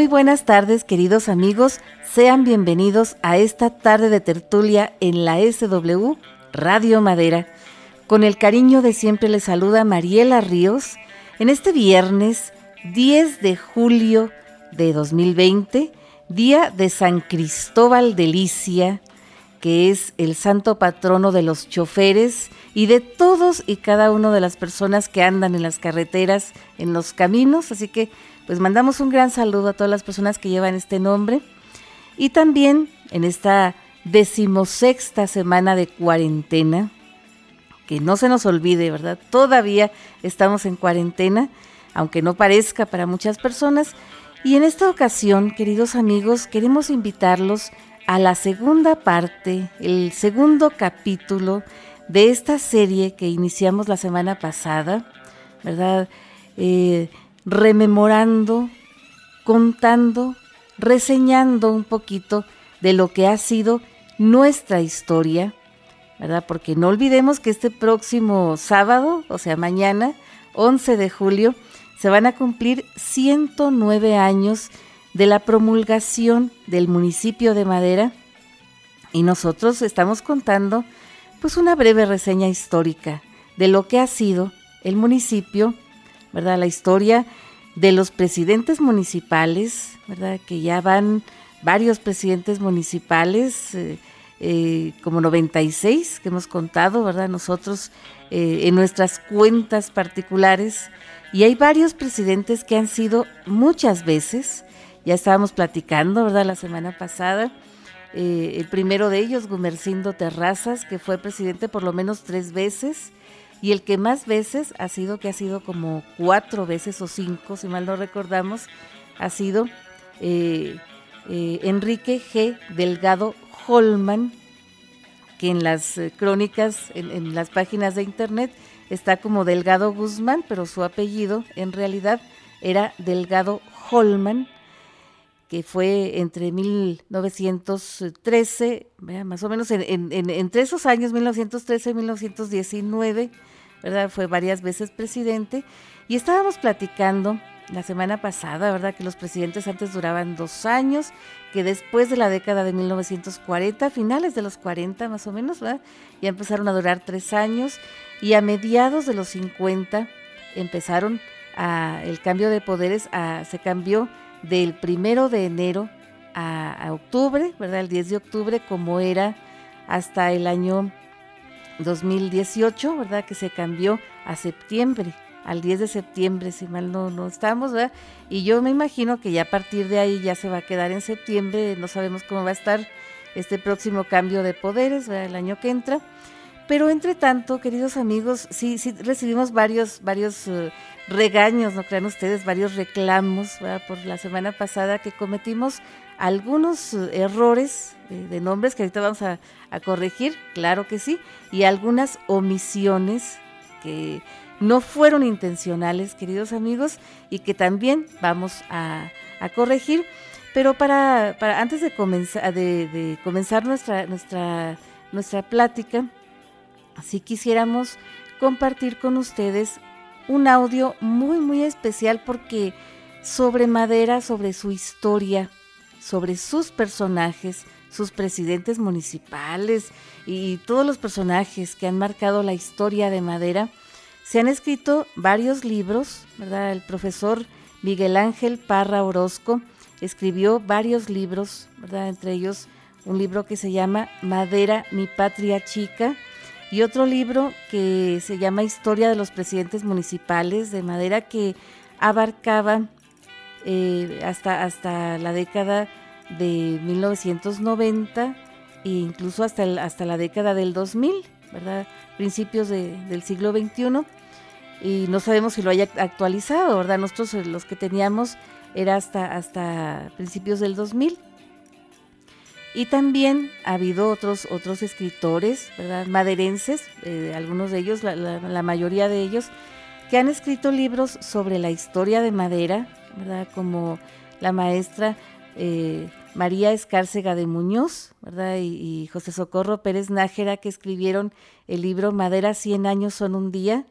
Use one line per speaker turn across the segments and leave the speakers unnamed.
Muy buenas tardes, queridos amigos. Sean bienvenidos a esta tarde de tertulia en la SW Radio Madera. Con el cariño de siempre les saluda Mariela Ríos en este viernes 10 de julio de 2020, día de San Cristóbal de Licia, que es el santo patrono de los choferes y de todos y cada uno de las personas que andan en las carreteras, en los caminos. Así que pues mandamos un gran saludo a todas las personas que llevan este nombre. Y también en esta decimosexta semana de cuarentena, que no se nos olvide, ¿verdad? Todavía estamos en cuarentena, aunque no parezca para muchas personas. Y en esta ocasión, queridos amigos, queremos invitarlos a la segunda parte, el segundo capítulo de esta serie que iniciamos la semana pasada, ¿verdad? Eh, rememorando, contando, reseñando un poquito de lo que ha sido nuestra historia, ¿verdad? Porque no olvidemos que este próximo sábado, o sea, mañana, 11 de julio, se van a cumplir 109 años de la promulgación del municipio de Madera y nosotros estamos contando pues una breve reseña histórica de lo que ha sido el municipio ¿verdad? La historia de los presidentes municipales, ¿verdad? Que ya van varios presidentes municipales, eh, eh, como 96 que hemos contado, ¿verdad? Nosotros eh, en nuestras cuentas particulares. Y hay varios presidentes que han sido muchas veces, ya estábamos platicando, ¿verdad? La semana pasada. el primero de ellos, Gumercindo Terrazas, que fue presidente por lo menos tres veces y el que más veces ha sido, que ha sido como cuatro veces o cinco, si mal no recordamos, ha sido eh, eh, Enrique G. Delgado Holman, que en las eh, crónicas, en, en, las páginas de internet, está como Delgado Guzmán, pero su apellido en realidad era Delgado Holman, que fue entre 1913, más o menos entre esos años, 1913 y 1919, ¿verdad? Fue varias veces presidente. Y estábamos platicando la semana pasada, ¿verdad? Que los presidentes antes duraban dos años, que después de la década de 1940, finales de los 40 más o menos, ¿verdad? Ya empezaron a durar tres años y a mediados de los 50 empezaron a, el cambio de poderes, a, se cambió del primero de enero a, octubre, ¿verdad? El 10 de octubre, como era hasta el año 2018, ¿verdad? Que se cambió a septiembre, al 10 de septiembre, si mal no, no estamos, ¿verdad? Y yo me imagino que ya a partir de ahí ya se va a quedar en septiembre, no sabemos cómo va a estar este próximo cambio de poderes, ¿verdad? El año que entra. Pero entre tanto, queridos amigos, sí, sí recibimos varios, varios uh, regaños, no crean ustedes, varios reclamos por la semana pasada que cometimos algunos uh, errores eh, de nombres que ahorita vamos a, corregir, claro que sí, y algunas omisiones que no fueron intencionales, queridos amigos, y que también vamos a, corregir. Pero para, antes de comenzar, de, de comenzar nuestra, nuestra, nuestra plática, si quisiéramos compartir con ustedes un audio muy, muy especial porque sobre Madera, sobre su historia, sobre sus personajes, sus presidentes municipales y todos los personajes que han marcado la historia de Madera, se han escrito varios libros, ¿verdad? El profesor Miguel Ángel Parra Orozco escribió varios libros, ¿verdad? Entre ellos un libro que se llama Madera, mi patria chica, y otro libro que se llama Historia de los presidentes municipales de Madera que abarcaba eh, hasta, hasta la década de 1990 e incluso hasta, hasta la década del 2000, ¿verdad? Principios del siglo XXI. Y no sabemos si lo haya actualizado, ¿verdad? Nosotros eh, los que teníamos era hasta, hasta principios del 2000. Y también ha habido otros, otros escritores, ¿verdad? Maderenses, eh, algunos de ellos, la, mayoría de ellos, que han escrito libros sobre la historia de Madera, ¿verdad? Como la maestra eh, María Escárcega de Muñoz, ¿verdad? Y, José Socorro Pérez Nájera, que escribieron el libro Madera 100 años son un día,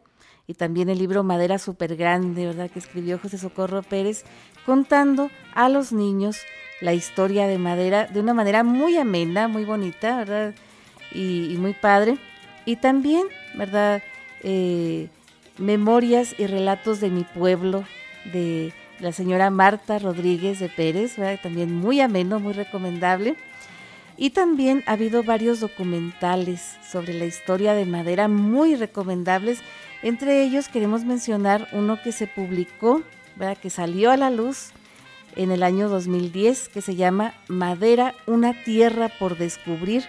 y también el libro Madera Super Grande, ¿verdad? Que escribió José Socorro Pérez, contando a los niños la historia de Madera de una manera muy amena, muy bonita, ¿verdad? Y, muy padre. Y también, ¿verdad? Eh, memorias y relatos de mi pueblo, de la señora Marta Rodríguez de Pérez, también muy ameno, muy recomendable. Y también ha habido varios documentales sobre la historia de madera muy recomendables. Entre ellos queremos mencionar uno que se publicó, que salió a la luz en el año 2010, que se llama Madera, una tierra por descubrir,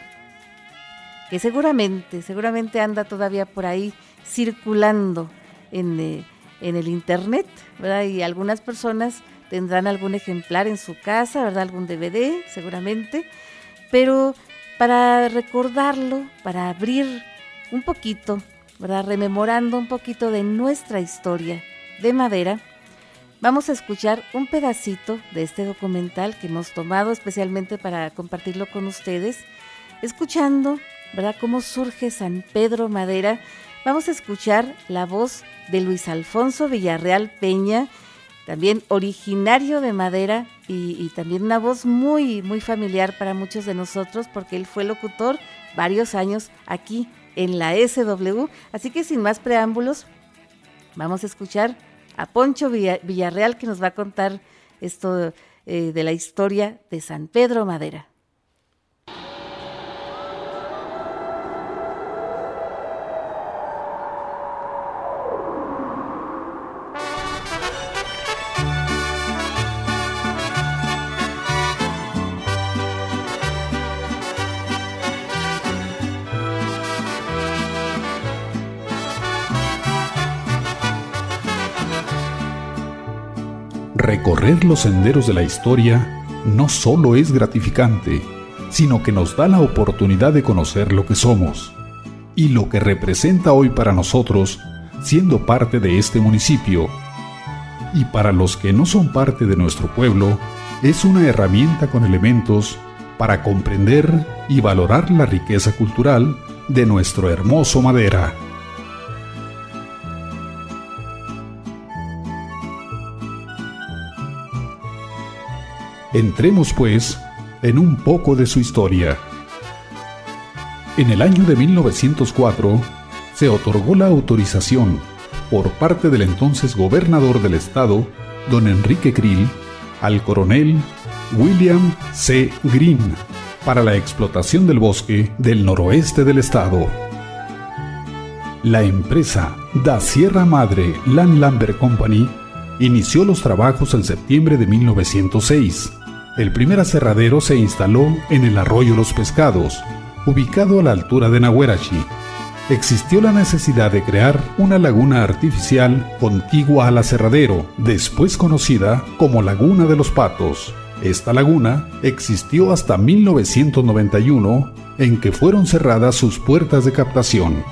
que seguramente, seguramente anda todavía por ahí circulando en, eh, en el internet, ¿verdad? Y algunas personas tendrán algún ejemplar en su casa, ¿verdad? Algún DVD, seguramente. Pero para recordarlo, para abrir un poquito, ¿verdad? Rememorando un poquito de nuestra historia de madera, vamos a escuchar un pedacito de este documental que hemos tomado especialmente para compartirlo con ustedes, escuchando, ¿verdad? Cómo surge San Pedro Madera. Vamos a escuchar la voz de Luis Alfonso Villarreal Peña, también originario de Madera y, también una voz muy, muy familiar para muchos de nosotros porque él fue locutor varios años aquí en la SW. Así que sin más preámbulos, vamos a escuchar a Poncho Villarreal que nos va a contar esto eh, de la historia de San Pedro Madera.
Recorrer los senderos de la historia no solo es gratificante, sino que nos da la oportunidad de conocer lo que somos y lo que representa hoy para nosotros siendo parte de este municipio. Y para los que no son parte de nuestro pueblo, es una herramienta con elementos para comprender y valorar la riqueza cultural de nuestro hermoso madera. Entremos, pues, en un poco de su historia. En el año de 1904 se otorgó la autorización por parte del entonces gobernador del estado, don Enrique Krill, al coronel William C. Green para la explotación del bosque del noroeste del estado. La empresa Da Sierra Madre Land Lumber Company inició los trabajos en septiembre de 1906 el primer aserradero se instaló en el arroyo Los Pescados, ubicado a la altura de Nahuerachi. Existió la necesidad de crear una laguna artificial contigua al aserradero, después conocida como Laguna de los Patos. Esta laguna existió hasta 1991, en que fueron cerradas sus puertas de captación.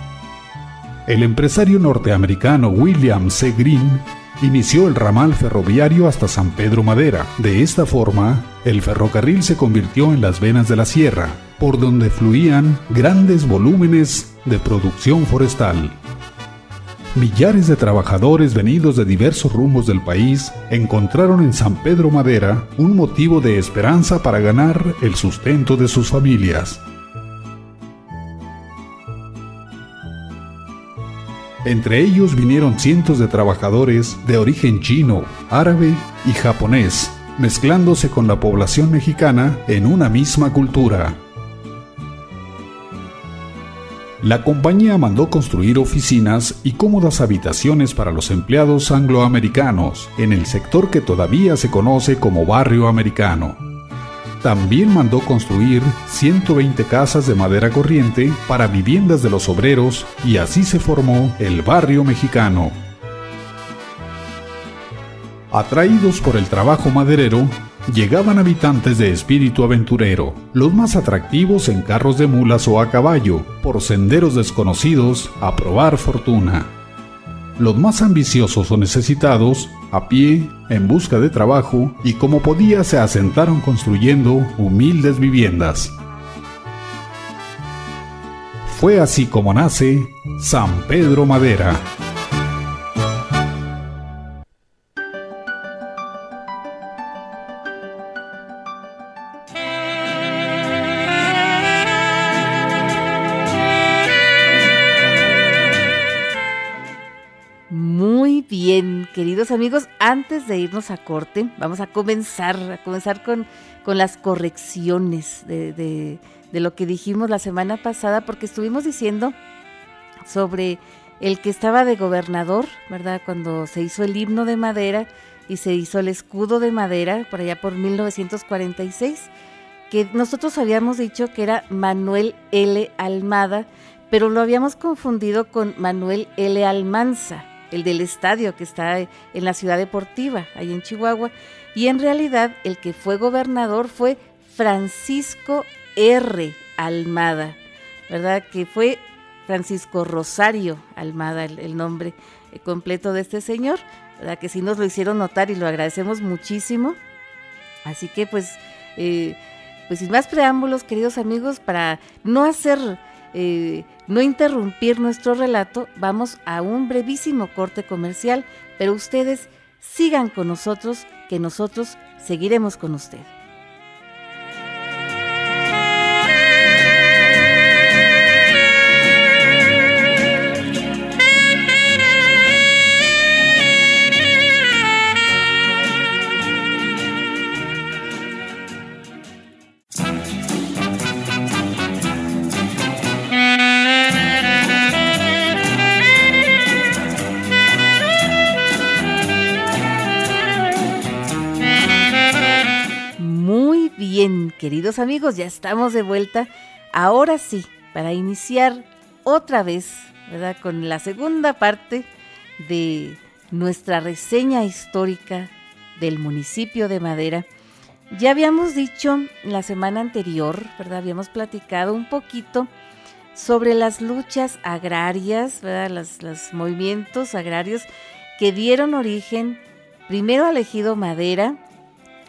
El empresario norteamericano William C. Green inició el ramal ferroviario hasta San Pedro Madera. De esta forma, el ferrocarril se convirtió en las venas de la sierra, por donde fluían grandes volúmenes de producción forestal. Millares de trabajadores venidos de diversos rumbos del país encontraron en San Pedro Madera un motivo de esperanza para ganar el sustento de sus familias. Entre ellos vinieron cientos de trabajadores de origen chino, árabe y japonés, mezclándose con la población mexicana en una misma cultura. La compañía mandó construir oficinas y cómodas habitaciones para los empleados angloamericanos en el sector que todavía se conoce como barrio americano. También mandó construir 120 casas de madera corriente para viviendas de los obreros y así se formó el barrio mexicano. Atraídos por el trabajo maderero, llegaban habitantes de espíritu aventurero, los más atractivos en carros de mulas o a caballo, por senderos desconocidos a probar fortuna. Los más ambiciosos o necesitados a pie, en busca de trabajo, y como podía se asentaron construyendo humildes viviendas. Fue así como nace San Pedro Madera.
Queridos amigos, antes de irnos a corte, vamos a comenzar, a comenzar con, con las correcciones de, de, lo que dijimos la semana pasada, porque estuvimos diciendo sobre el que estaba de gobernador, ¿verdad? Cuando se hizo el himno de madera y se hizo el escudo de madera, por allá por 1946, que nosotros habíamos dicho que era Manuel L. Almada, pero lo habíamos confundido con Manuel L. Almanza el del estadio que está en la ciudad deportiva, ahí en Chihuahua, y en realidad el que fue gobernador fue Francisco R. Almada, ¿verdad? Que fue Francisco Rosario Almada, el, nombre eh, completo de este señor, ¿verdad? Que sí nos lo hicieron notar y lo agradecemos muchísimo. Así que pues, eh, pues sin más preámbulos, queridos amigos, para no hacer eh, no interrumpir nuestro relato, vamos a un brevísimo corte comercial, pero ustedes sigan con nosotros, que nosotros seguiremos con usted. Amigos, ya estamos de vuelta. Ahora sí, para iniciar otra vez, ¿verdad? Con la segunda parte de nuestra reseña histórica del municipio de Madera. Ya habíamos dicho la semana anterior, ¿verdad? Habíamos platicado un poquito sobre las luchas agrarias, ¿verdad? los movimientos agrarios que dieron origen primero al ejido Madera,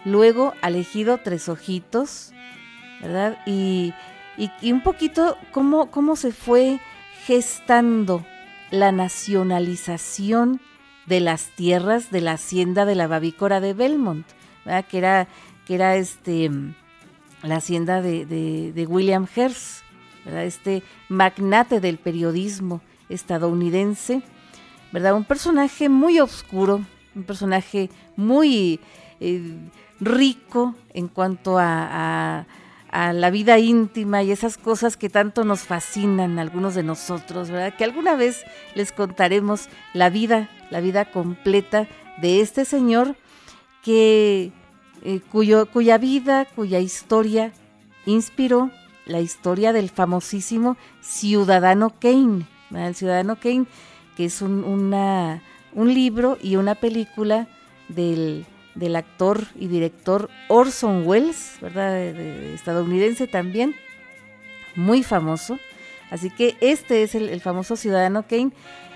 luego al ejido Tres Ojitos, ¿verdad? Y, un poquito cómo, cómo se fue gestando la nacionalización de las tierras de la hacienda de la Babícora de Belmont, ¿verdad? que era, que era este, la hacienda de, William Hearst, ¿verdad? este magnate del periodismo estadounidense, ¿verdad? un personaje muy oscuro, un personaje muy eh, rico en cuanto a, la vida íntima y esas cosas que tanto nos fascinan algunos de nosotros, ¿verdad? Que alguna vez les contaremos la vida, la vida completa de este señor que eh, cuyo, cuya vida, cuya historia inspiró la historia del famosísimo Ciudadano Kane, el Ciudadano Kane, que es un, una, un libro y una película del del actor y director Orson Welles, ¿verdad? estadounidense también, muy famoso. Así que este es el, famoso Ciudadano Kane.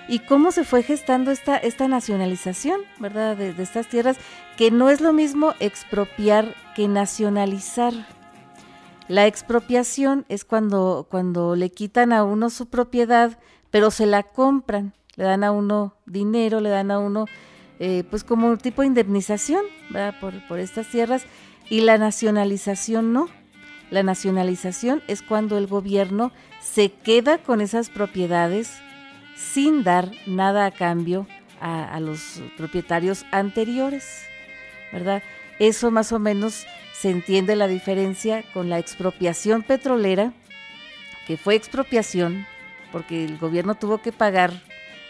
Y cómo se fue gestando esta, esta nacionalización, ¿verdad? De, de estas tierras, que no es lo mismo expropiar que nacionalizar. La expropiación es cuando, cuando le quitan a uno su propiedad, pero se la compran, le dan a uno dinero, le dan a uno eh, pues como tipo de indemnización Por, por estas tierras y la nacionalización no. La nacionalización es cuando el gobierno se queda con esas propiedades sin dar nada a cambio a, los propietarios anteriores, ¿verdad? Eso más o menos se entiende la diferencia con la expropiación petrolera, que fue expropiación porque el gobierno tuvo que pagar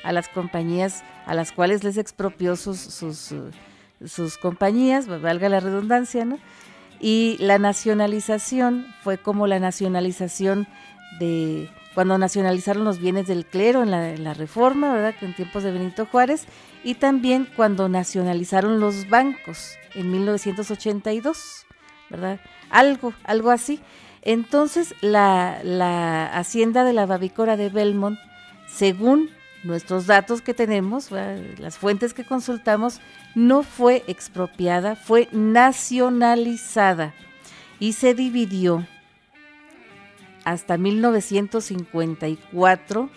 a las compañías a las cuales les expropió sus, sus, compañías, valga la redundancia, ¿no? Y la nacionalización fue como la nacionalización de cuando nacionalizaron los bienes del clero en la, reforma, ¿verdad? En tiempos de Benito Juárez, y también cuando nacionalizaron los bancos en 1982, ¿verdad? Algo, algo así. Entonces, la, la hacienda de la Babicora de Belmont, según nuestros datos que tenemos, las fuentes que consultamos, no fue expropiada, fue nacionalizada y se dividió hasta 1954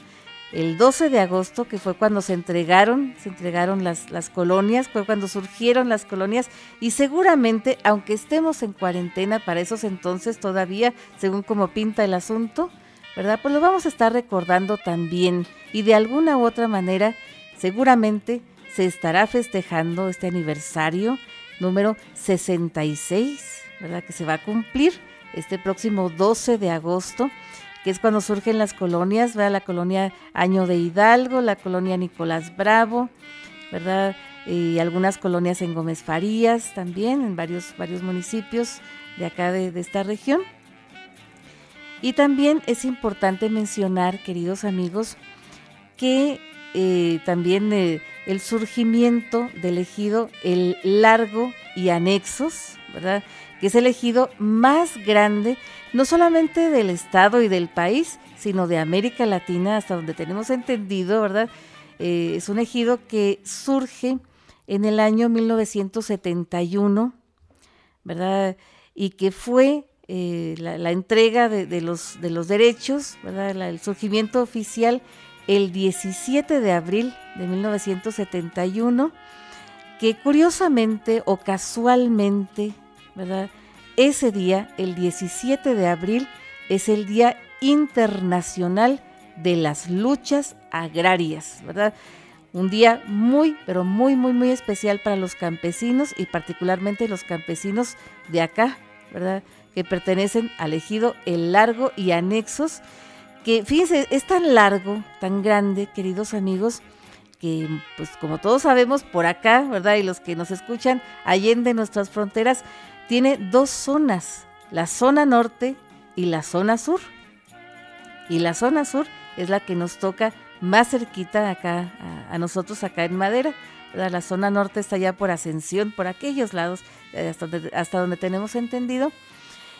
el 12 de agosto, que fue cuando se entregaron, se entregaron las, las colonias, fue cuando surgieron las colonias y seguramente, aunque estemos en cuarentena para esos entonces todavía, según como pinta el asunto, ¿verdad? Pues lo vamos a estar recordando también y de alguna u otra manera seguramente se estará festejando este aniversario número 66, ¿verdad? Que se va a cumplir este próximo 12 de agosto que es cuando surgen las colonias, ¿verdad? La colonia Año de Hidalgo, la colonia Nicolás Bravo, ¿verdad? Y algunas colonias en Gómez Farías también, en varios, varios municipios de acá de, esta región. Y también es importante mencionar, queridos amigos, que eh, también eh, el surgimiento del ejido El Largo y anexos, ¿verdad? que es el ejido más grande, no solamente del estado y del país, sino de América Latina, hasta donde tenemos entendido, ¿verdad? Eh, es un ejido que surge en el año 1971, ¿verdad? Y que fue eh, la, entrega de, los, de los derechos, ¿verdad? el surgimiento oficial el 17 de abril de 1971, que curiosamente o casualmente ¿verdad? Ese día, el 17 de abril, es el Día Internacional de las Luchas Agrarias, ¿verdad? Un día muy, pero muy, muy, muy especial para los campesinos y particularmente los campesinos de acá, ¿verdad? Que pertenecen al ejido El Largo y anexos, que fíjense, es tan largo, tan grande, queridos amigos, que pues como todos sabemos por acá, ¿verdad? Y los que nos escuchan allende nuestras fronteras, tiene dos zonas, la zona norte y la zona sur. Y la zona sur es la que nos toca más cerquita acá, a, nosotros acá en Madera. La zona norte está ya por Ascensión, por aquellos lados, eh, hasta donde, hasta donde tenemos entendido.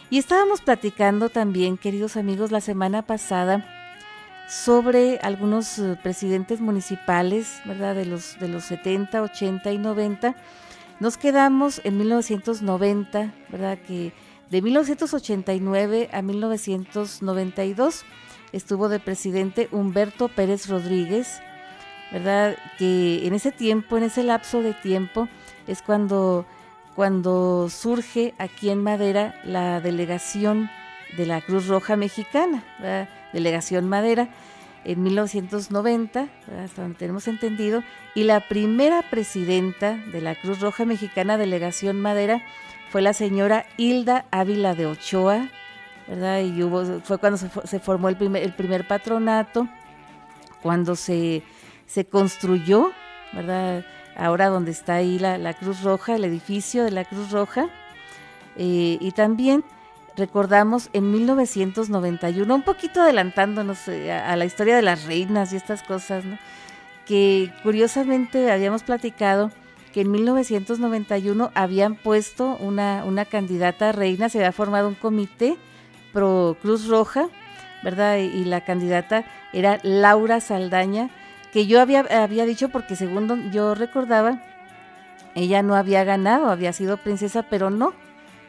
Y estábamos platicando también, queridos amigos, la semana pasada sobre algunos eh, presidentes municipales, ¿verdad? De los, de los 70, 80 y 90 nos quedamos en 1990, ¿verdad? Que de 1989 a 1992 estuvo de presidente Humberto Pérez Rodríguez, ¿verdad? Que en ese tiempo, en ese lapso de tiempo, es cuando, cuando surge aquí en Madera la delegación de la Cruz Roja Mexicana, ¿verdad? Delegación Madera en 1990, hasta donde tenemos entendido, y la primera presidenta de la Cruz Roja Mexicana Delegación Madera fue la señora Hilda Ávila de Ochoa, ¿verdad? Y hubo, fue cuando se, formó el primer, el primer patronato, cuando se, se construyó, ¿verdad? Ahora donde está ahí la, Cruz Roja, el edificio de la Cruz Roja, eh, y también recordamos en 1991, un poquito adelantándonos eh, a, la historia de las reinas y estas cosas, que curiosamente habíamos platicado que en 1991 habían puesto una, una candidata a reina, se había formado un comité pro Cruz Roja, ¿verdad? Y, la candidata era Laura Saldaña, que yo había, había dicho porque según yo recordaba, ella no había ganado, había sido princesa, pero no.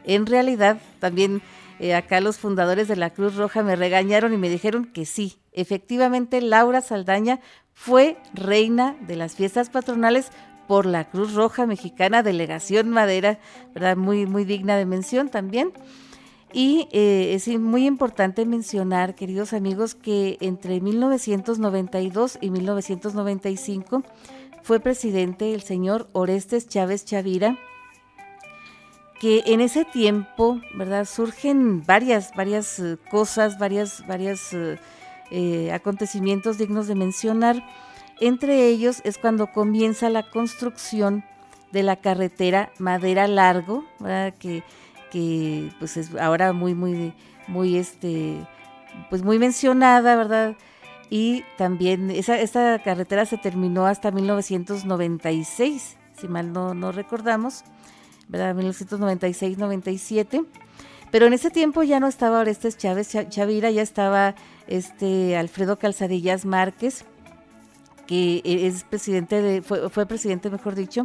En realidad, también eh, acá los fundadores de la Cruz Roja me regañaron y me dijeron que sí, efectivamente Laura Saldaña fue reina de las fiestas patronales por la Cruz Roja Mexicana, Delegación Madera, ¿verdad? Muy, muy digna de mención también. Y eh, es muy importante mencionar, queridos amigos, que entre 1992 y 1995 fue presidente el señor Orestes Chávez Chavira, que en ese tiempo, ¿verdad? Surgen varias, varias eh, cosas, varias, varias eh, acontecimientos dignos de mencionar. Entre ellos es cuando comienza la construcción de la carretera Madera Largo, ¿verdad? Que, que pues es ahora muy, muy, muy, este, pues muy mencionada, ¿verdad? Y también esa, esta carretera se terminó hasta 1996, si mal no, no recordamos. ¿verdad? 1996-97. Pero en ese tiempo ya no estaba Orestes Chávez Chavira, ya estaba este Alfredo Calzadillas Márquez, que es presidente de, fue, fue presidente, mejor dicho,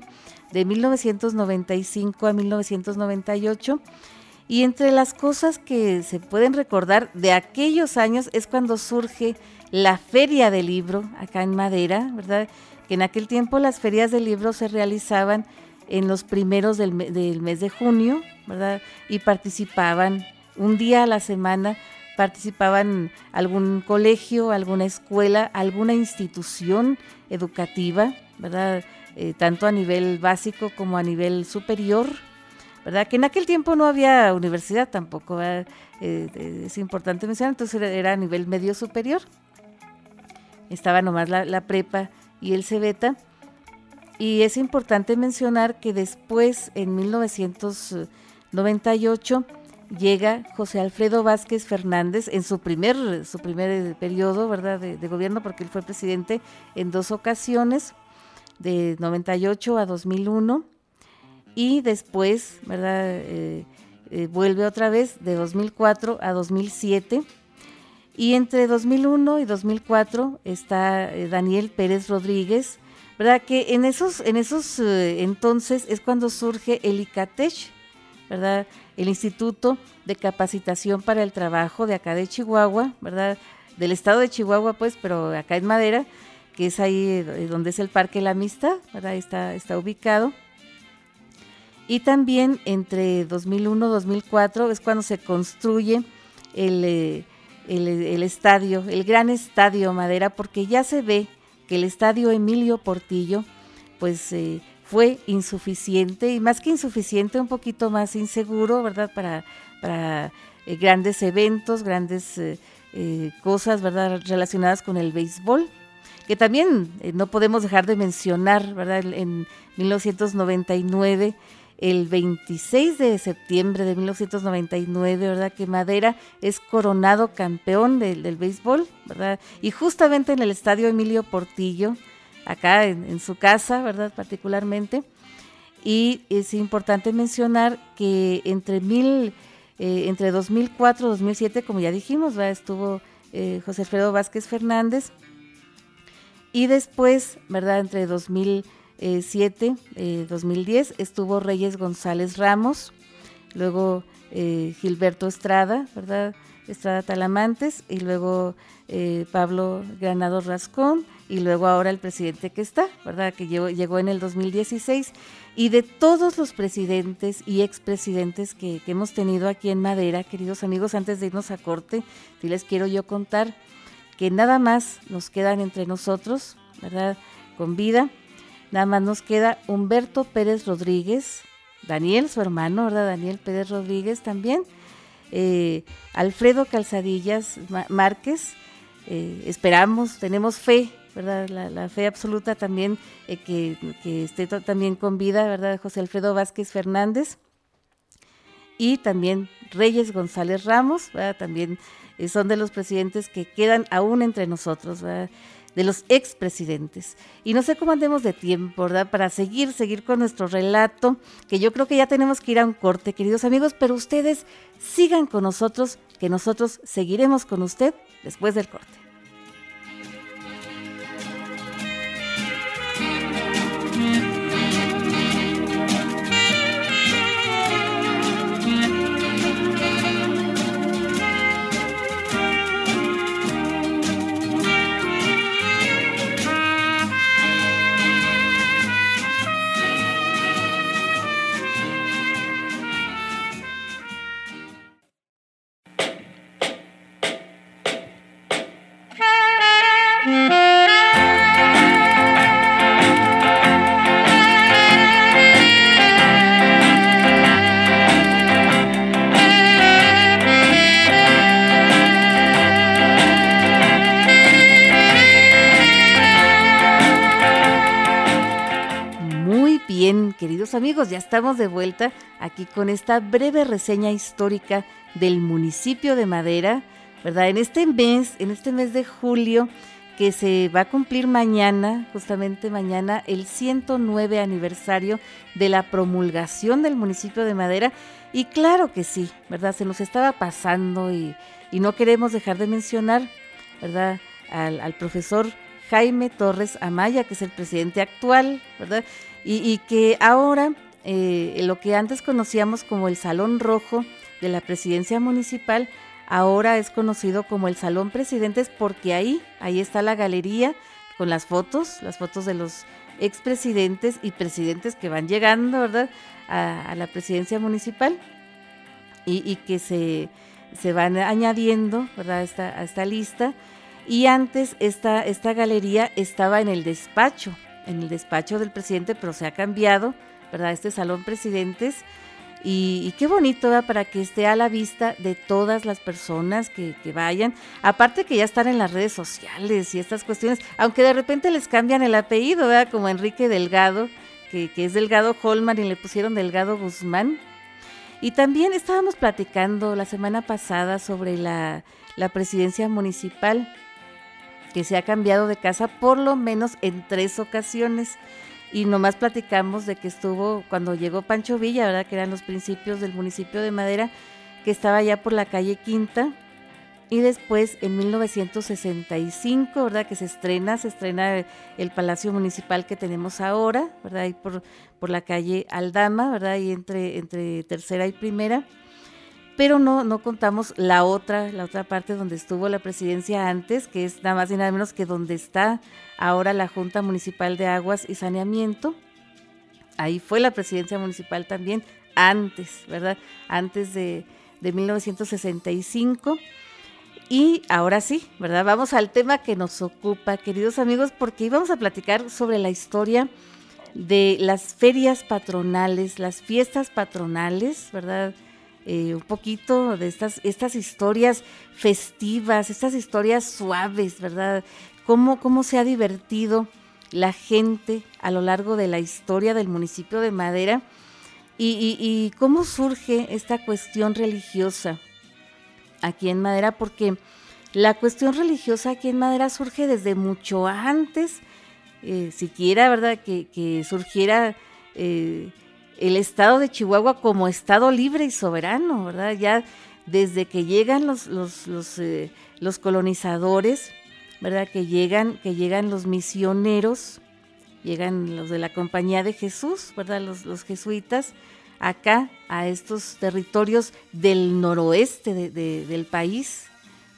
de 1995 a 1998. Y entre las cosas que se pueden recordar de aquellos años es cuando surge la Feria del Libro acá en Madera, ¿verdad? Que en aquel tiempo las ferias del libro se realizaban en los primeros del, del mes de junio, ¿verdad? Y participaban un día a la semana participaban algún colegio, alguna escuela, alguna institución educativa, ¿verdad? Eh, tanto a nivel básico como a nivel superior, ¿verdad? Que en aquel tiempo no había universidad tampoco, eh, es importante mencionar, entonces era, a nivel medio superior. Estaba nomás la, la prepa y el CEBETA. Y es importante mencionar que después, en 1998, llega José Alfredo Vázquez Fernández en su primer, su primer periodo ¿verdad? De, gobierno, porque él fue presidente en dos ocasiones, de 98 a 2001, y después ¿verdad? Eh, eh, vuelve otra vez de 2004 a 2007. Y entre 2001 y 2004 está eh, Daniel Pérez Rodríguez, ¿verdad? Que en esos, en esos entonces es cuando surge el ICATECH, ¿verdad? El Instituto de Capacitación para el Trabajo de acá de Chihuahua, ¿verdad? Del estado de Chihuahua, pues, pero acá en Madera, que es ahí eh, donde es el Parque La Amistad, ¿verdad? Está, ubicado. Y también entre 2001 y 2004 es cuando se construye eh, el, el, estadio, el gran estadio Madera, porque ya se ve que el estadio Emilio Portillo, pues eh, fue insuficiente y más que insuficiente, un poquito más inseguro, ¿verdad? Para, eh, grandes eventos, grandes eh, eh, cosas, ¿verdad? Relacionadas con el béisbol, que también no podemos dejar de mencionar, ¿verdad? En 1999 el 26 de septiembre de 1999, ¿verdad? Que Madera es coronado campeón del, del, béisbol, ¿verdad? Y justamente en el estadio Emilio Portillo, acá en, su casa, ¿verdad? Particularmente. Y es importante mencionar que entre, mil, eh, entre 2004 y 2007, como ya dijimos, estuvo eh, José Alfredo Vázquez Fernández. Y después, ¿verdad? Entre 2007 y 2010 estuvo Reyes González Ramos, luego eh, Gilberto Estrada, ¿verdad? Estrada Talamantes, y luego Pablo Granado Rascón, y luego ahora el presidente que está, ¿verdad? Que llegó, llegó en el 2016. Y de todos los presidentes y expresidentes que, que hemos tenido aquí en Madera, queridos amigos, antes de irnos a corte, sí les quiero yo contar que nada más nos quedan entre nosotros, ¿verdad? Con vida. Nada más nos queda Humberto Pérez Rodríguez, Daniel, su hermano, ¿verdad? Daniel Pérez Rodríguez también. Eh, Alfredo Calzadillas Márquez. Eh, esperamos, tenemos fe ¿verdad? La, fe absoluta también, eh, que, esté también con vida, ¿verdad? José Alfredo Vázquez Fernández y también Reyes González Ramos, ¿verdad? También eh, son de los presidentes que quedan aún entre nosotros, ¿verdad? de los expresidentes. Y no sé cómo andemos de tiempo, ¿verdad? Para seguir, seguir con nuestro relato, que yo creo que ya tenemos que ir a un corte, queridos amigos, pero ustedes sigan con nosotros, que nosotros seguiremos con usted después del corte. Amigos, ya estamos de vuelta aquí con esta breve reseña histórica del municipio de Madera, ¿verdad? En este mes, en este mes de julio, que se va a cumplir mañana, justamente mañana, el 109 aniversario de la promulgación del municipio de Madera. Y claro que sí, ¿verdad? Se nos estaba pasando y, no queremos dejar de mencionar, ¿verdad? Al, al profesor Jaime Torres Amaya, que es el presidente actual, ¿verdad? Y, que ahora eh, lo que antes conocíamos como el Salón Rojo de la Presidencia Municipal, ahora es conocido como el Salón Presidentes porque ahí, ahí está la galería con las fotos, las fotos de los expresidentes y presidentes que van llegando, ¿verdad? A, la presidencia municipal y, que se, se, van añadiendo, ¿verdad? A esta, a esta lista. Y antes esta, esta galería estaba en el despacho, en el despacho del presidente, pero se ha cambiado, ¿verdad? Este salón presidentes y, qué bonito para que esté a la vista de todas las personas que, vayan. Aparte que ya están en las redes sociales y estas cuestiones, aunque de repente les cambian el apellido, ¿verdad? como Enrique Delgado, que, es Delgado Holman y le pusieron Delgado Guzmán. Y también estábamos platicando la semana pasada sobre la presidencia municipal, que se ha cambiado de casa por lo menos en tres ocasiones y nomás platicamos de que estuvo cuando llegó Pancho Villa, ¿verdad? Que eran los principios del municipio de Madera, que estaba ya por la calle Quinta. Y después, en 1965, ¿verdad? Que se estrena, se estrena el Palacio Municipal que tenemos ahora, ¿verdad? Ahí por, por la calle Aldama, ¿verdad? Ahí entre, entre tercera y primera pero no, no contamos la otra, la otra parte donde estuvo la presidencia antes, que es nada más y nada menos que donde está ahora la Junta Municipal de Aguas y Saneamiento. Ahí fue la presidencia municipal también, antes, ¿verdad? Antes de, de 1965. Y ahora sí, ¿verdad? Vamos al tema que nos ocupa, queridos amigos, porque íbamos a platicar sobre la historia de las ferias patronales, las fiestas patronales, ¿verdad? Eh, un poquito de estas, estas historias festivas, estas historias suaves, ¿verdad? Cómo, cómo se ha divertido la gente a lo largo de la historia del municipio de Madera y, cómo surge esta cuestión religiosa aquí en Madera, porque la cuestión religiosa aquí en Madera surge desde mucho antes, eh, siquiera, ¿verdad? Que, surgiera eh, el estado de Chihuahua como estado libre y soberano, ¿verdad? Ya desde que llegan los, los, eh, los colonizadores, ¿verdad? Que llegan, que llegan los misioneros, llegan los de la compañía de Jesús, ¿verdad? Los, los jesuitas, acá a estos territorios del noroeste del país,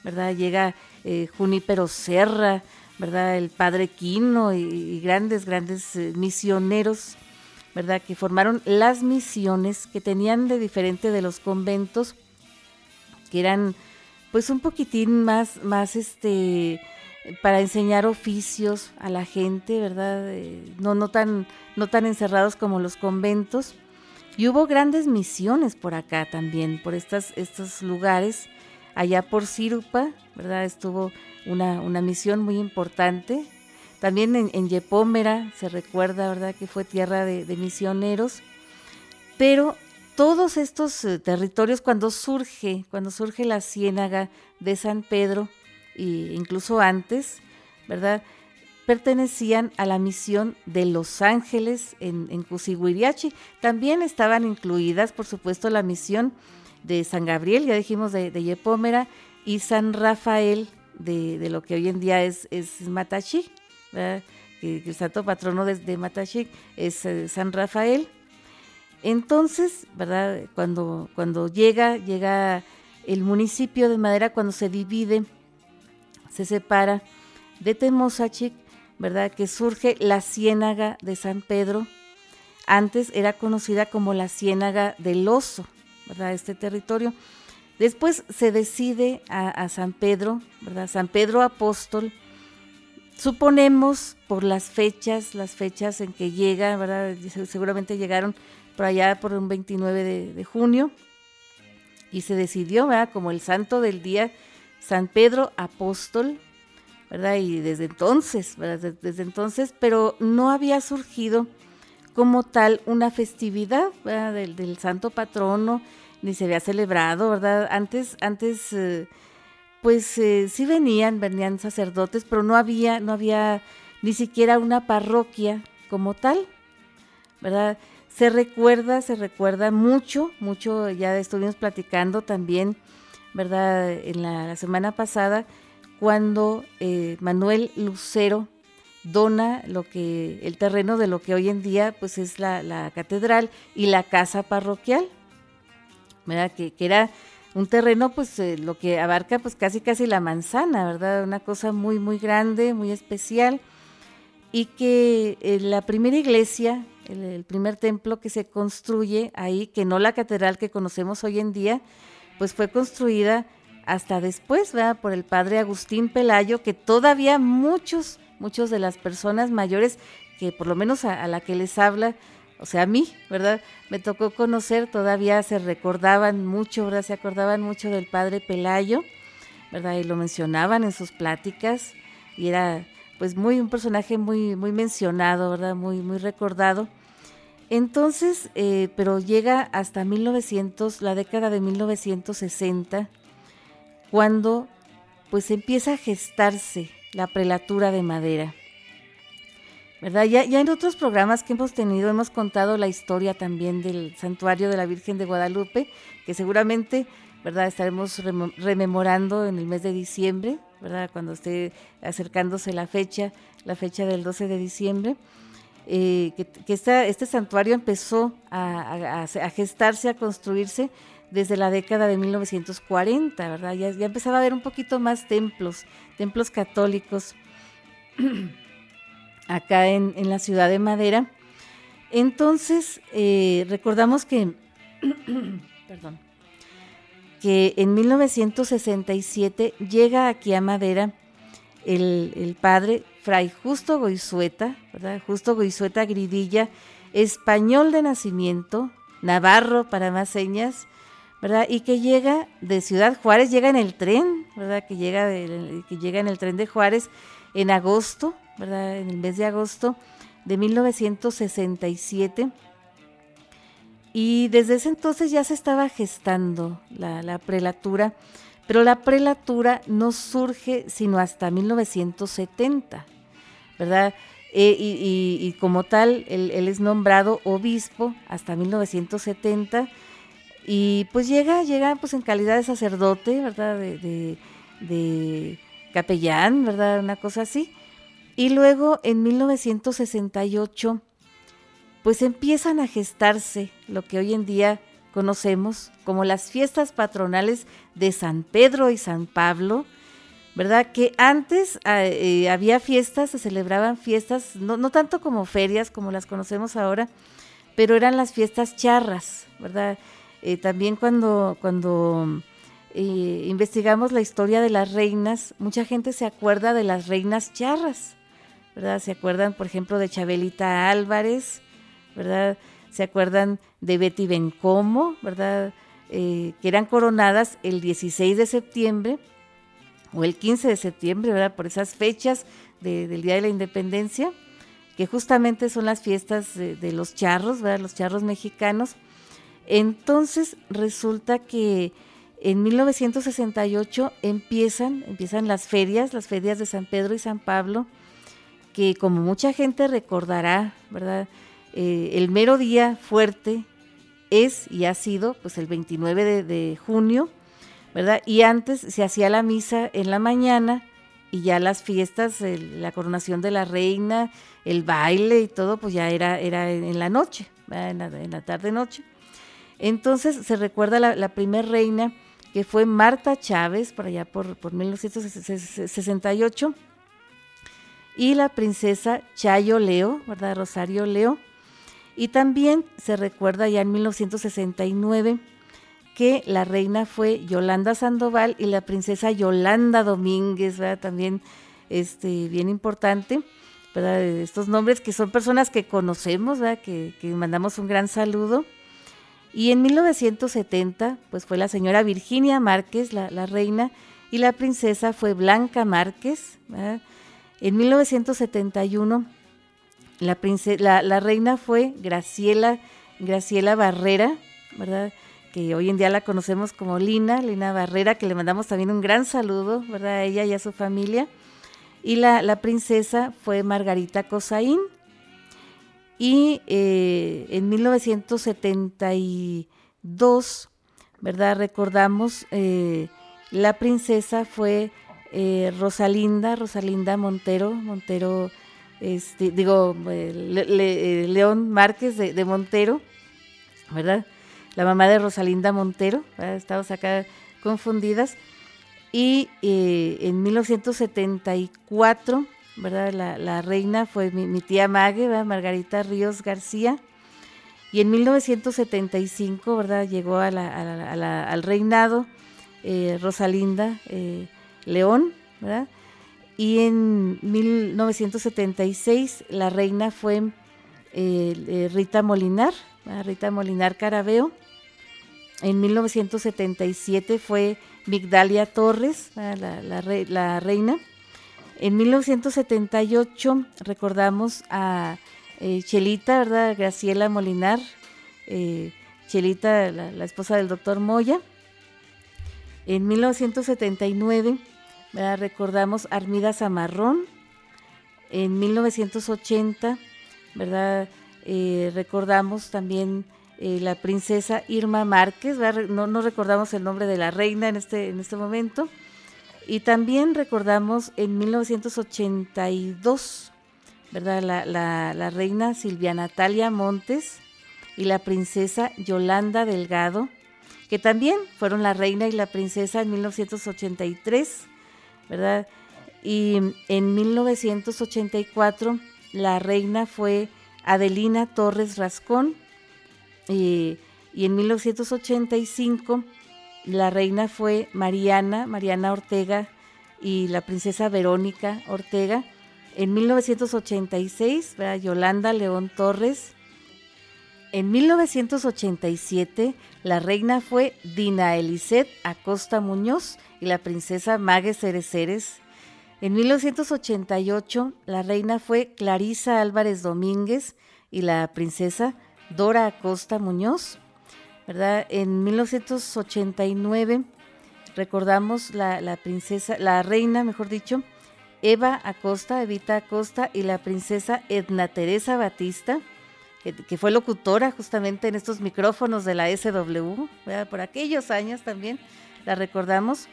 ¿verdad? Llega eh, Junípero Serra, ¿verdad? El Padre Quino y, grandes, grandes eh, misioneros ¿verdad? Que formaron las misiones que tenían de diferente de los conventos, que eran pues un poquitín más, más este, para enseñar oficios a la gente, ¿verdad? Eh, no, no, tan, no tan encerrados como los conventos. Y hubo grandes misiones por acá también, por estas, estos lugares. Allá por Sirupa, ¿verdad? Estuvo una, una misión muy importante también en, Yepómera se recuerda, ¿verdad?, que fue tierra de, misioneros. Pero todos estos eh, territorios, cuando surge, cuando surge la ciénaga de San Pedro, e incluso antes, ¿verdad?, pertenecían a la misión de Los Ángeles en, en También estaban incluidas, por supuesto, la misión de San Gabriel, ya dijimos, de, Yepómera, y San Rafael, de, lo que hoy en día es, es Que, el santo patrono de, de es eh, San Rafael. Entonces, ¿verdad? Cuando, cuando llega, llega el municipio de Madera, cuando se divide, se separa de Temosachic, ¿verdad? Que surge la ciénaga de San Pedro. Antes era conocida como la ciénaga del oso, ¿verdad? Este territorio. Después se decide a, a San Pedro, ¿verdad? San Pedro Apóstol, Suponemos por las fechas, las fechas en que llega, ¿verdad? Seguramente llegaron por allá por un 29 de, junio y se decidió, ¿verdad? Como el santo del día, San Pedro Apóstol, ¿verdad? Y desde entonces, ¿verdad? Desde entonces, pero no había surgido como tal una festividad ¿verdad? Del, santo patrono, ni se había celebrado, ¿verdad? Antes, antes... Eh, pues eh, sí venían, venían sacerdotes, pero no había, no había ni siquiera una parroquia como tal, ¿verdad? Se recuerda, se recuerda mucho, mucho, ya estuvimos platicando también, ¿verdad? En la, semana pasada, cuando eh, Manuel Lucero, dona lo que el terreno de lo que hoy en día pues es la, catedral y la casa parroquial, ¿verdad? Que, era un terreno pues eh, lo que abarca pues casi casi la manzana, ¿verdad? Una cosa muy muy grande, muy especial y que eh, la primera iglesia, el, primer templo que se construye ahí, que no la catedral que conocemos hoy en día, pues fue construida hasta después, ¿verdad? Por el padre Agustín Pelayo, que todavía muchos muchos de las personas mayores que por lo menos a, la que les habla, o sea, a mí, ¿verdad? Me tocó conocer, todavía se recordaban mucho, ¿verdad? Se acordaban mucho del padre Pelayo, ¿verdad? Y lo mencionaban en sus pláticas y era pues muy un personaje muy muy mencionado, ¿verdad? Muy muy recordado. Entonces, eh, pero llega hasta 1900, la década de 1960, cuando pues empieza a gestarse la prelatura de madera. ¿Verdad? Ya, ya en otros programas que hemos tenido hemos contado la historia también del santuario de la Virgen de Guadalupe, que seguramente, ¿verdad? Estaremos rememorando en el mes de diciembre, ¿verdad? Cuando esté acercándose la fecha, la fecha del 12 de diciembre. Eh, que, este santuario empezó a, a, gestarse, a construirse desde la década de 1940, ¿verdad? Ya, ya empezaba a haber un poquito más templos, templos católicos acá en, la ciudad de Madera. Entonces, eh, recordamos que, perdón, que en 1967 llega aquí a Madera el, el padre Fray Justo Goizueta, ¿verdad? Justo Goizueta Gridilla, español de nacimiento, navarro para más señas, ¿verdad? Y que llega de Ciudad Juárez, llega en el tren, ¿verdad? Que llega, que llega en el tren de Juárez en agosto, ¿verdad? En el mes de agosto de 1967. Y desde ese entonces ya se estaba gestando la, prelatura, pero la prelatura no surge sino hasta 1970, ¿verdad? Eh, y, como tal, él, es nombrado obispo hasta 1970 y pues llega, llega pues en calidad de sacerdote, ¿verdad? De, de, capellán, ¿verdad? Una cosa así. Y luego en 1968 pues empiezan a gestarse lo que hoy en día conocemos como las fiestas patronales de San Pedro y San Pablo, ¿verdad? Que antes ah, eh, había fiestas, se celebraban fiestas, no, tanto como ferias como las conocemos ahora, pero eran las fiestas charras, ¿verdad? Eh, también cuando, cuando eh, investigamos la historia de las reinas, mucha gente se acuerda de las reinas charras, ¿verdad? Se acuerdan, por ejemplo, de Chabelita Álvarez, ¿verdad? Se acuerdan de Betty Bencomo, ¿verdad? Eh, que eran coronadas el 16 de septiembre o el 15 de septiembre, ¿verdad? Por esas fechas del Día de la Independencia, que justamente son las fiestas de, de los charros, ¿verdad? Los charros mexicanos. Entonces resulta que en 1968 empiezan, empiezan las ferias, las ferias de San Pedro y San Pablo, que como mucha gente recordará, ¿verdad? Eh, el mero día fuerte es y ha sido pues el 29 de, junio, ¿verdad? Y antes se hacía la misa en la mañana y ya las fiestas, la coronación de la reina, el baile y todo, pues ya era, era en la noche, en la, en la tarde-noche. Entonces se recuerda la, la primer reina que fue Marta Chávez, por allá por, por 1968, y la princesa Chayo Leo, ¿verdad? Rosario Leo. Y también se recuerda ya en 1969 que la reina fue Yolanda Sandoval y la princesa Yolanda Domínguez, ¿verdad? También este, bien importante, ¿verdad? Estos nombres que son personas que conocemos, ¿verdad? Que, mandamos un gran saludo. Y en 1970, pues fue la señora Virginia Márquez, la, reina, y la princesa fue Blanca Márquez. En 1971, la, reina fue Graciela, Graciela Barrera, ¿verdad? que hoy en día la conocemos como Lina, Lina Barrera, que le mandamos también un gran saludo, ¿verdad? A ella y a su familia. Y la, la princesa fue Margarita Cosaín, y eh, en 1972, ¿verdad? Recordamos, eh, la princesa fue eh, Rosalinda, Rosalinda Montero, Montero, este, digo, eh, León Márquez de, Montero, ¿verdad? La mamá de Rosalinda Montero, estamos acá confundidas. Y eh, en 1974, ¿verdad? La, reina fue mi, tía Mague, Margarita Ríos García. Y en 1975, ¿verdad? Llegó al reinado eh, Rosalinda eh, León, ¿verdad? Y en 1976 la reina fue eh, Rita Molinar, Rita Molinar Carabeo. En 1977 fue Migdalia Torres, la, la, reina. En 1978 recordamos a Chelita, ¿verdad? Graciela Molinar, Chelita, la, esposa del doctor Moya. En 1979 recordamos Armida Zamarrón. En 1980 ¿verdad? Eh, recordamos también eh, la princesa Irma Márquez, no, no, recordamos el nombre de la reina en este, en este momento. Y también recordamos en 1982 ¿verdad? La, la reina Silvia Natalia Montes y la princesa Yolanda Delgado que también fueron la reina y la princesa en 1983, ¿verdad? Y en 1984 la reina fue Adelina Torres Rascón y, en 1985 la reina fue Mariana, Mariana Ortega y la princesa Verónica Ortega. En 1986, ¿verdad? Yolanda León Torres en 1987, la reina fue Dina Elisette Acosta Muñoz y la princesa Mague Cereceres. En 1988, la reina fue Clarisa Álvarez Domínguez y la princesa Dora Acosta Muñoz. ¿verdad? En 1989 recordamos la, la, princesa, la reina, mejor dicho, Eva Acosta, Evita Acosta y la princesa Edna Teresa Batista que, fue locutora justamente en estos micrófonos de la SW, por aquellos años también, la recordamos.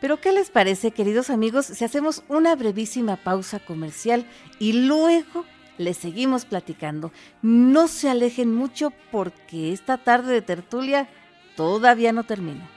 Pero ¿qué les parece, queridos amigos, si hacemos una brevísima pausa comercial y luego les seguimos platicando? No se alejen mucho porque esta tarde de tertulia todavía no termina.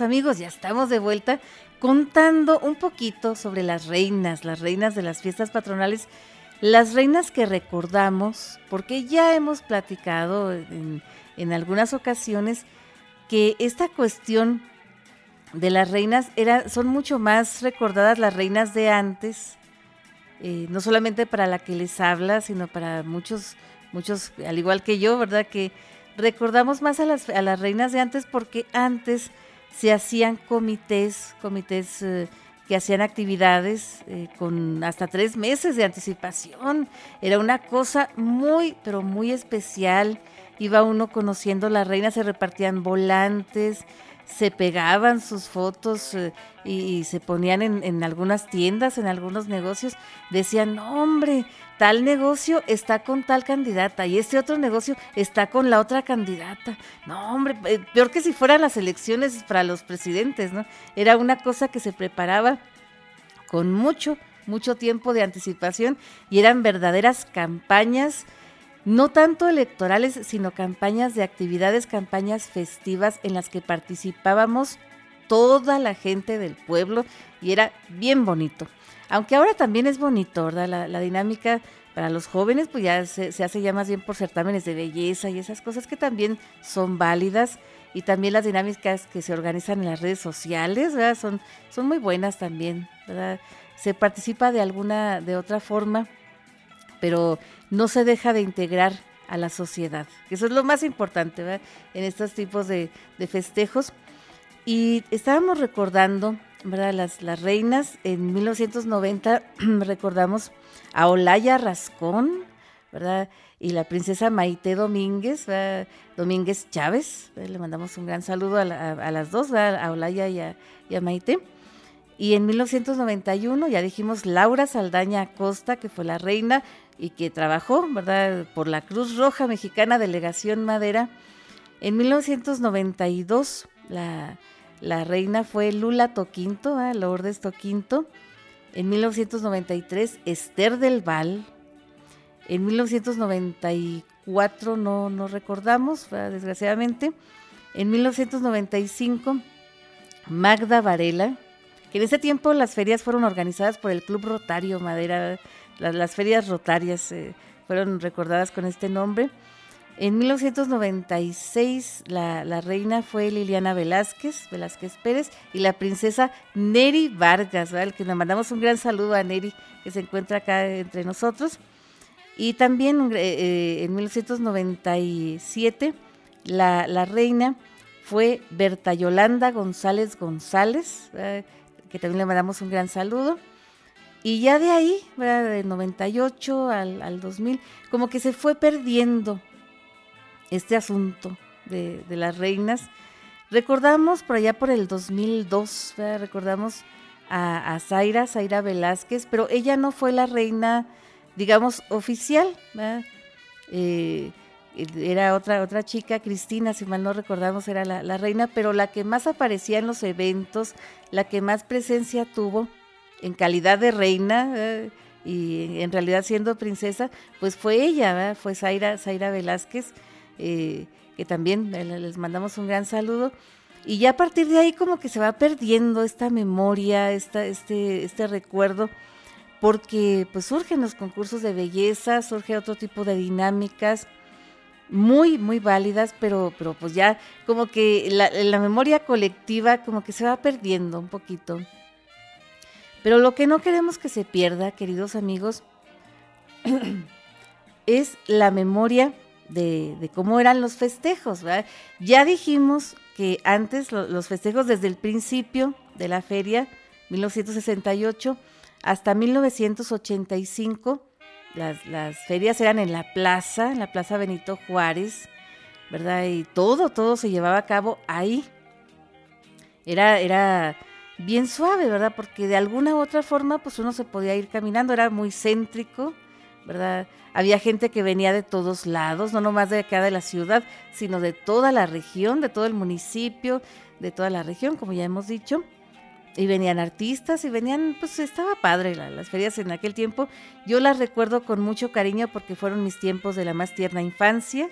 Amigos, ya estamos de vuelta contando un poquito sobre las reinas, las reinas de las fiestas patronales, las reinas que recordamos, porque ya hemos platicado en, algunas ocasiones que esta cuestión de las reinas era, son mucho más recordadas las reinas de antes, eh, no solamente para la que les habla, sino para muchos, muchos, al igual que yo, ¿verdad? Que recordamos más a las, a las reinas de antes porque antes se hacían comités, comités eh, que hacían actividades eh, con hasta tres meses de anticipación. Era una cosa muy, pero muy especial. Iba uno conociendo la reina, se repartían volantes, se pegaban sus fotos eh, y, se ponían en, en, algunas tiendas, en algunos negocios. Decían, hombre, tal negocio está con tal candidata y este otro negocio está con la otra candidata. No, hombre, eh, peor que si fueran las elecciones para los presidentes, ¿no? Era una cosa que se preparaba con mucho, mucho tiempo de anticipación y eran verdaderas campañas, no tanto electorales, sino campañas de actividades, campañas festivas en las que participábamos toda la gente del pueblo y era bien bonito. Aunque ahora también es bonito, ¿verdad? La, dinámica para los jóvenes, pues ya se, hace ya más bien por certámenes de belleza y esas cosas que también son válidas. Y también las dinámicas que se organizan en las redes sociales, ¿verdad? Son, son muy buenas también, ¿verdad? Se participa de alguna, de otra forma, pero no se deja de integrar a la sociedad. Eso es lo más importante ¿verdad? en estos tipos de, festejos. Y estábamos recordando ¿verdad? Las, reinas, en 1990 recordamos a Olaya Rascón, ¿verdad? Y la princesa Maite Domínguez, Domínguez Chávez, le mandamos un gran saludo a, las dos, a Olaya y a, Maite. Y en 1991 ya dijimos Laura Saldaña Acosta, que fue la reina y que trabajó, ¿verdad?, por la Cruz Roja Mexicana Delegación Madera. En 1992 la la reina fue Lula Toquinto, ¿eh? Lourdes Toquinto. En 1993, Esther del Val. En 1994 no, recordamos, desgraciadamente. En 1995, Magda Varela, que en ese tiempo las ferias fueron organizadas por el Club Rotario Madera, las, ferias rotarias eh, fueron recordadas con este nombre. En 1996 la, reina fue Liliana Velázquez, Velázquez Pérez, y la princesa Neri Vargas, al que le mandamos un gran saludo a Neri, que se encuentra acá entre nosotros. Y también eh, eh, en 1997 la, la, reina fue Berta Yolanda González González, que también le mandamos un gran saludo. Y ya de ahí, de 98 al, al 2000, como que se fue perdiendo este asunto de, las reinas. Recordamos por allá por el 2002, recordamos a, Zaira, Zaira Velázquez, pero ella no fue la reina, digamos, oficial. Eh, era otra, otra chica, Cristina, si mal no recordamos, era la, reina, pero la que más aparecía en los eventos, la que más presencia tuvo en calidad de reina y en realidad siendo princesa, pues fue ella, fue Zaira, Zaira Velázquez. Eh, que también les mandamos un gran saludo. Y ya a partir de ahí como que se va perdiendo esta memoria, esta, este, este recuerdo, porque pues surgen los concursos de belleza, surge otro tipo de dinámicas muy, muy válidas, pero, pero pues ya como que la memoria colectiva como que se va perdiendo un poquito. Pero lo que no queremos que se pierda, queridos amigos, es la memoria de, cómo eran los festejos. Ya dijimos que antes los festejos desde el principio de la feria, 1968, hasta 1985, las, las ferias eran en la plaza, en la plaza Benito Juárez, ¿verdad? Y todo, todo se llevaba a cabo ahí. Era, era bien suave, ¿verdad? Porque de alguna u otra forma, pues uno se podía ir caminando, era muy céntrico, ¿verdad? Había gente que venía de todos lados, no nomás de acá de la ciudad, sino de toda la región, de todo el municipio, de toda la región, como ya hemos dicho. Y venían artistas y venían, pues estaba padre las ferias en aquel tiempo. Yo las recuerdo con mucho cariño porque fueron mis tiempos de la más tierna infancia.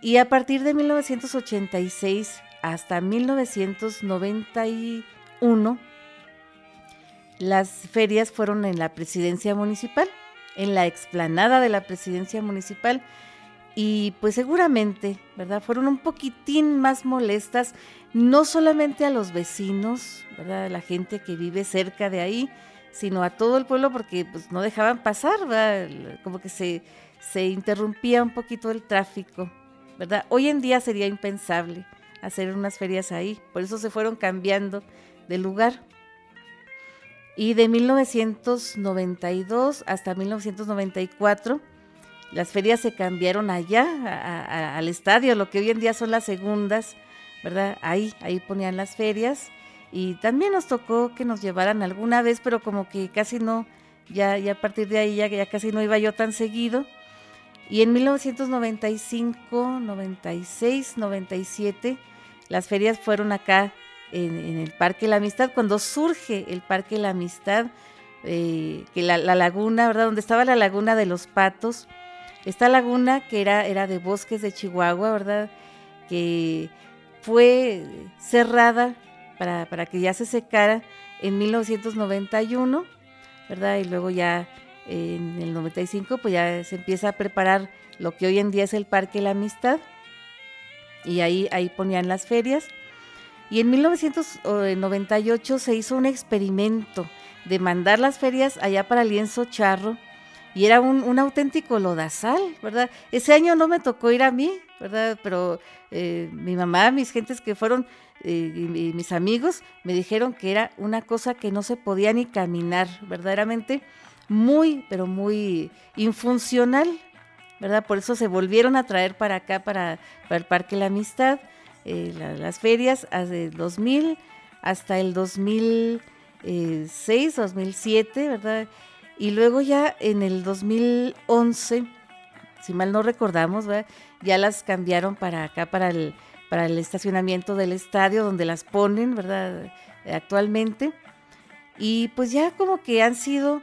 Y a partir de 1986 hasta 1991, las ferias fueron en la presidencia municipal en la explanada de la presidencia municipal y pues seguramente, ¿verdad? Fueron un poquitín más molestas, no solamente a los vecinos, ¿verdad? La gente que vive cerca de ahí, sino a todo el pueblo porque pues no dejaban pasar, ¿verdad? Como que se, se interrumpía un poquito el tráfico, ¿verdad? Hoy en día sería impensable hacer unas ferias ahí, por eso se fueron cambiando de lugar. Y de 1992 hasta 1994, las ferias se cambiaron allá, al estadio, lo que hoy en día son las segundas, ¿verdad? Ahí, ahí ponían las ferias. Y también nos tocó que nos llevaran alguna vez, pero como que casi no, ya, ya a partir de ahí ya, ya casi no iba yo tan seguido. Y en 1995, 96, 97, las ferias fueron acá en, el Parque La Amistad, cuando surge el Parque La Amistad, eh, que la, laguna, ¿verdad? Donde estaba la laguna de los patos, esta laguna que era, era de bosques de Chihuahua, ¿verdad? Que fue cerrada para, para que ya se secara en 1991, ¿verdad? Y luego ya en el 95 pues ya se empieza a preparar lo que hoy en día es el Parque La Amistad y ahí, ahí ponían las ferias. Y en 1998 se hizo un experimento de mandar las ferias allá para Lienzo Charro y era un, auténtico lodazal, ¿verdad? Ese año no me tocó ir a mí, ¿verdad? Pero eh, mi mamá, mis gentes que fueron eh, y, mis amigos me dijeron que era una cosa que no se podía ni caminar, verdaderamente muy, pero muy infuncional, ¿verdad? Por eso se volvieron a traer para acá, para, el Parque La Amistad, eh, las ferias, desde 2000 hasta el 2006, 2007, ¿verdad? Y luego ya en el 2011, si mal no recordamos, ya las cambiaron para acá, para el, para el estacionamiento del estadio, donde las ponen, ¿verdad? Actualmente. Y pues ya como que han sido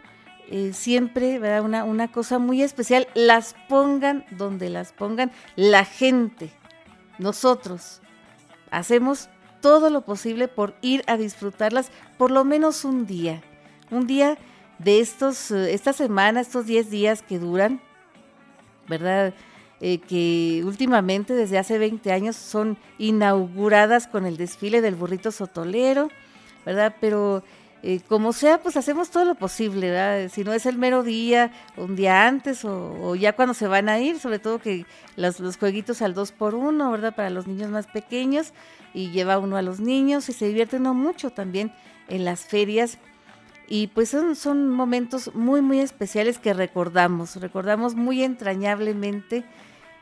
eh, siempre, ¿verdad? Una, una cosa muy especial, las pongan donde las pongan la gente, nosotros. Hacemos todo lo posible por ir a disfrutarlas por lo menos un día. Un día de estos, eh, esta semana, estos 10 días que duran, ¿verdad? Eh, que últimamente, desde hace 20 años, son inauguradas con el desfile del burrito sotolero, ¿verdad? Pero eh, como sea, pues hacemos todo lo posible, ¿verdad? Si no es el mero día, un día antes o, ya cuando se van a ir, sobre todo que los, los jueguitos al 2 por 1 ¿verdad? Para los niños más pequeños y lleva uno a los niños y se divierten mucho también en las ferias. Y pues son, son momentos muy, muy especiales que recordamos, recordamos muy entrañablemente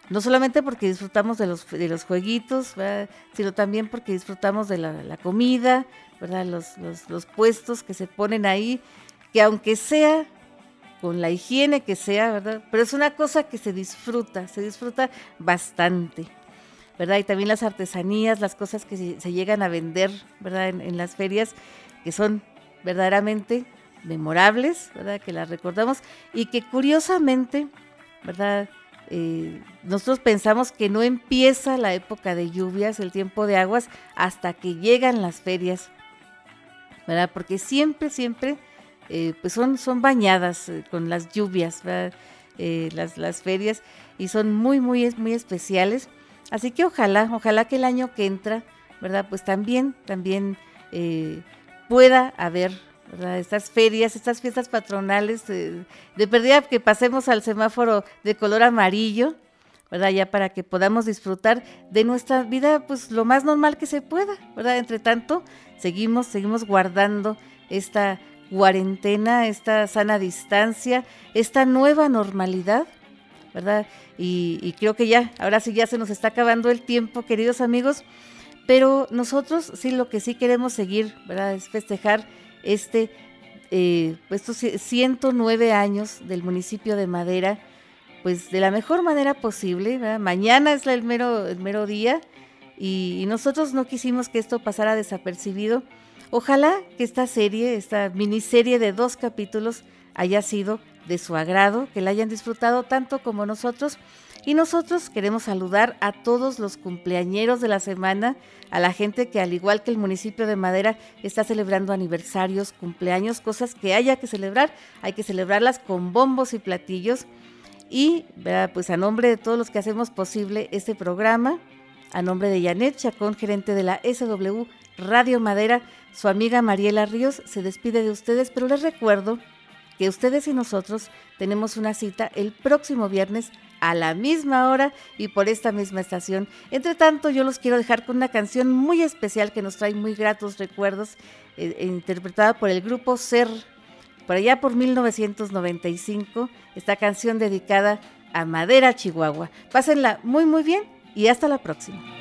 no solamente porque disfrutamos de los, de los jueguitos, sino también porque disfrutamos de la, comida, ¿verdad? Los, los, los, puestos que se ponen ahí, que aunque sea con la higiene que sea, ¿verdad? Pero es una cosa que se disfruta, se disfruta bastante, ¿verdad? Y también las artesanías, las cosas que se, llegan a vender, ¿verdad? En, las ferias, que son verdaderamente memorables, ¿verdad? Que las recordamos y que curiosamente, ¿verdad? Eh, nosotros pensamos que no empieza la época de lluvias, el tiempo de aguas, hasta que llegan las ferias, ¿verdad? Porque siempre, siempre, eh, pues son, son bañadas eh, con las lluvias, las, las ferias, y son muy, muy, muy especiales. Así que ojalá, ojalá que el año que entra, ¿verdad? Pues también, también pueda haber estas ferias, estas fiestas patronales, de perdida que pasemos al semáforo de color amarillo, ¿verdad? Ya para que podamos disfrutar de nuestra vida, pues lo más normal que se pueda, ¿verdad? Entre tanto, seguimos, seguimos guardando esta cuarentena, esta sana distancia, esta nueva normalidad, ¿verdad? Y, creo que ya, ahora sí ya se nos está acabando el tiempo, queridos amigos, pero nosotros sí lo que sí queremos seguir, ¿verdad? Es festejar este, eh, estos 109 años del municipio de Madera, pues de la mejor manera posible. Mañana es el mero, el mero día y, nosotros no quisimos que esto pasara desapercibido. Ojalá que esta serie, esta miniserie de dos capítulos, haya sido de su agrado, que la hayan disfrutado tanto como nosotros. Y nosotros queremos saludar a todos los cumpleañeros de la semana, a la gente que al igual que el municipio de Madera está celebrando aniversarios, cumpleaños, cosas que haya que celebrar, hay que celebrarlas con bombos y platillos. Y pues a nombre de todos los que hacemos posible este programa, a nombre de Janet Chacón, gerente de la SW Radio Madera, su amiga Mariela Ríos se despide de ustedes, pero les recuerdo que ustedes y nosotros tenemos una cita el próximo viernes a la misma hora y por esta misma estación. Entre tanto, yo los quiero dejar con una canción muy especial que nos trae muy gratos recuerdos, eh, eh, interpretada por el grupo Ser, por allá por 1995, esta canción dedicada a Madera, Chihuahua. Pásenla muy, muy bien y hasta la próxima.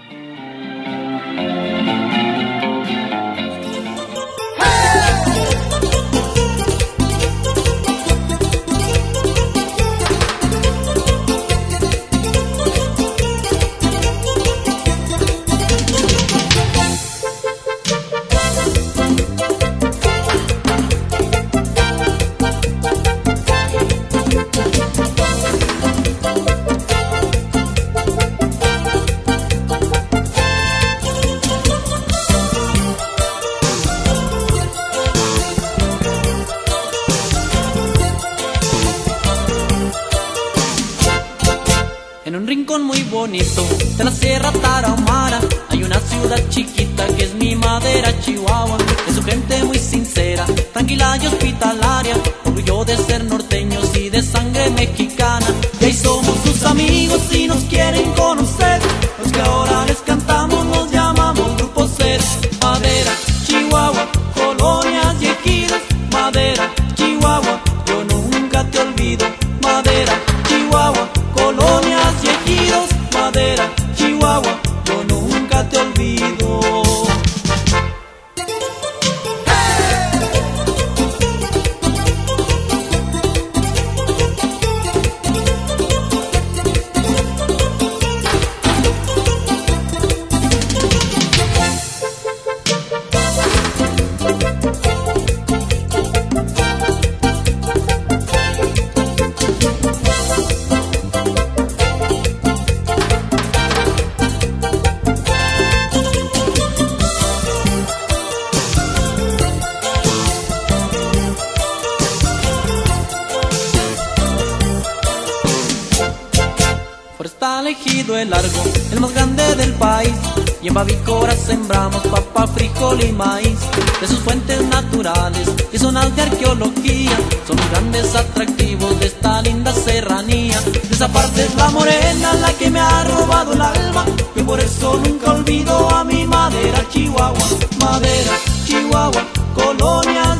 Y en Babicora sembramos papa, frijol y maíz. De sus fuentes naturales y zonas de arqueología, son grandes atractivos de esta linda serranía. De esa parte es la morena la que me ha robado el alma. Que por eso nunca olvido a mi madera Chihuahua, madera Chihuahua, colonia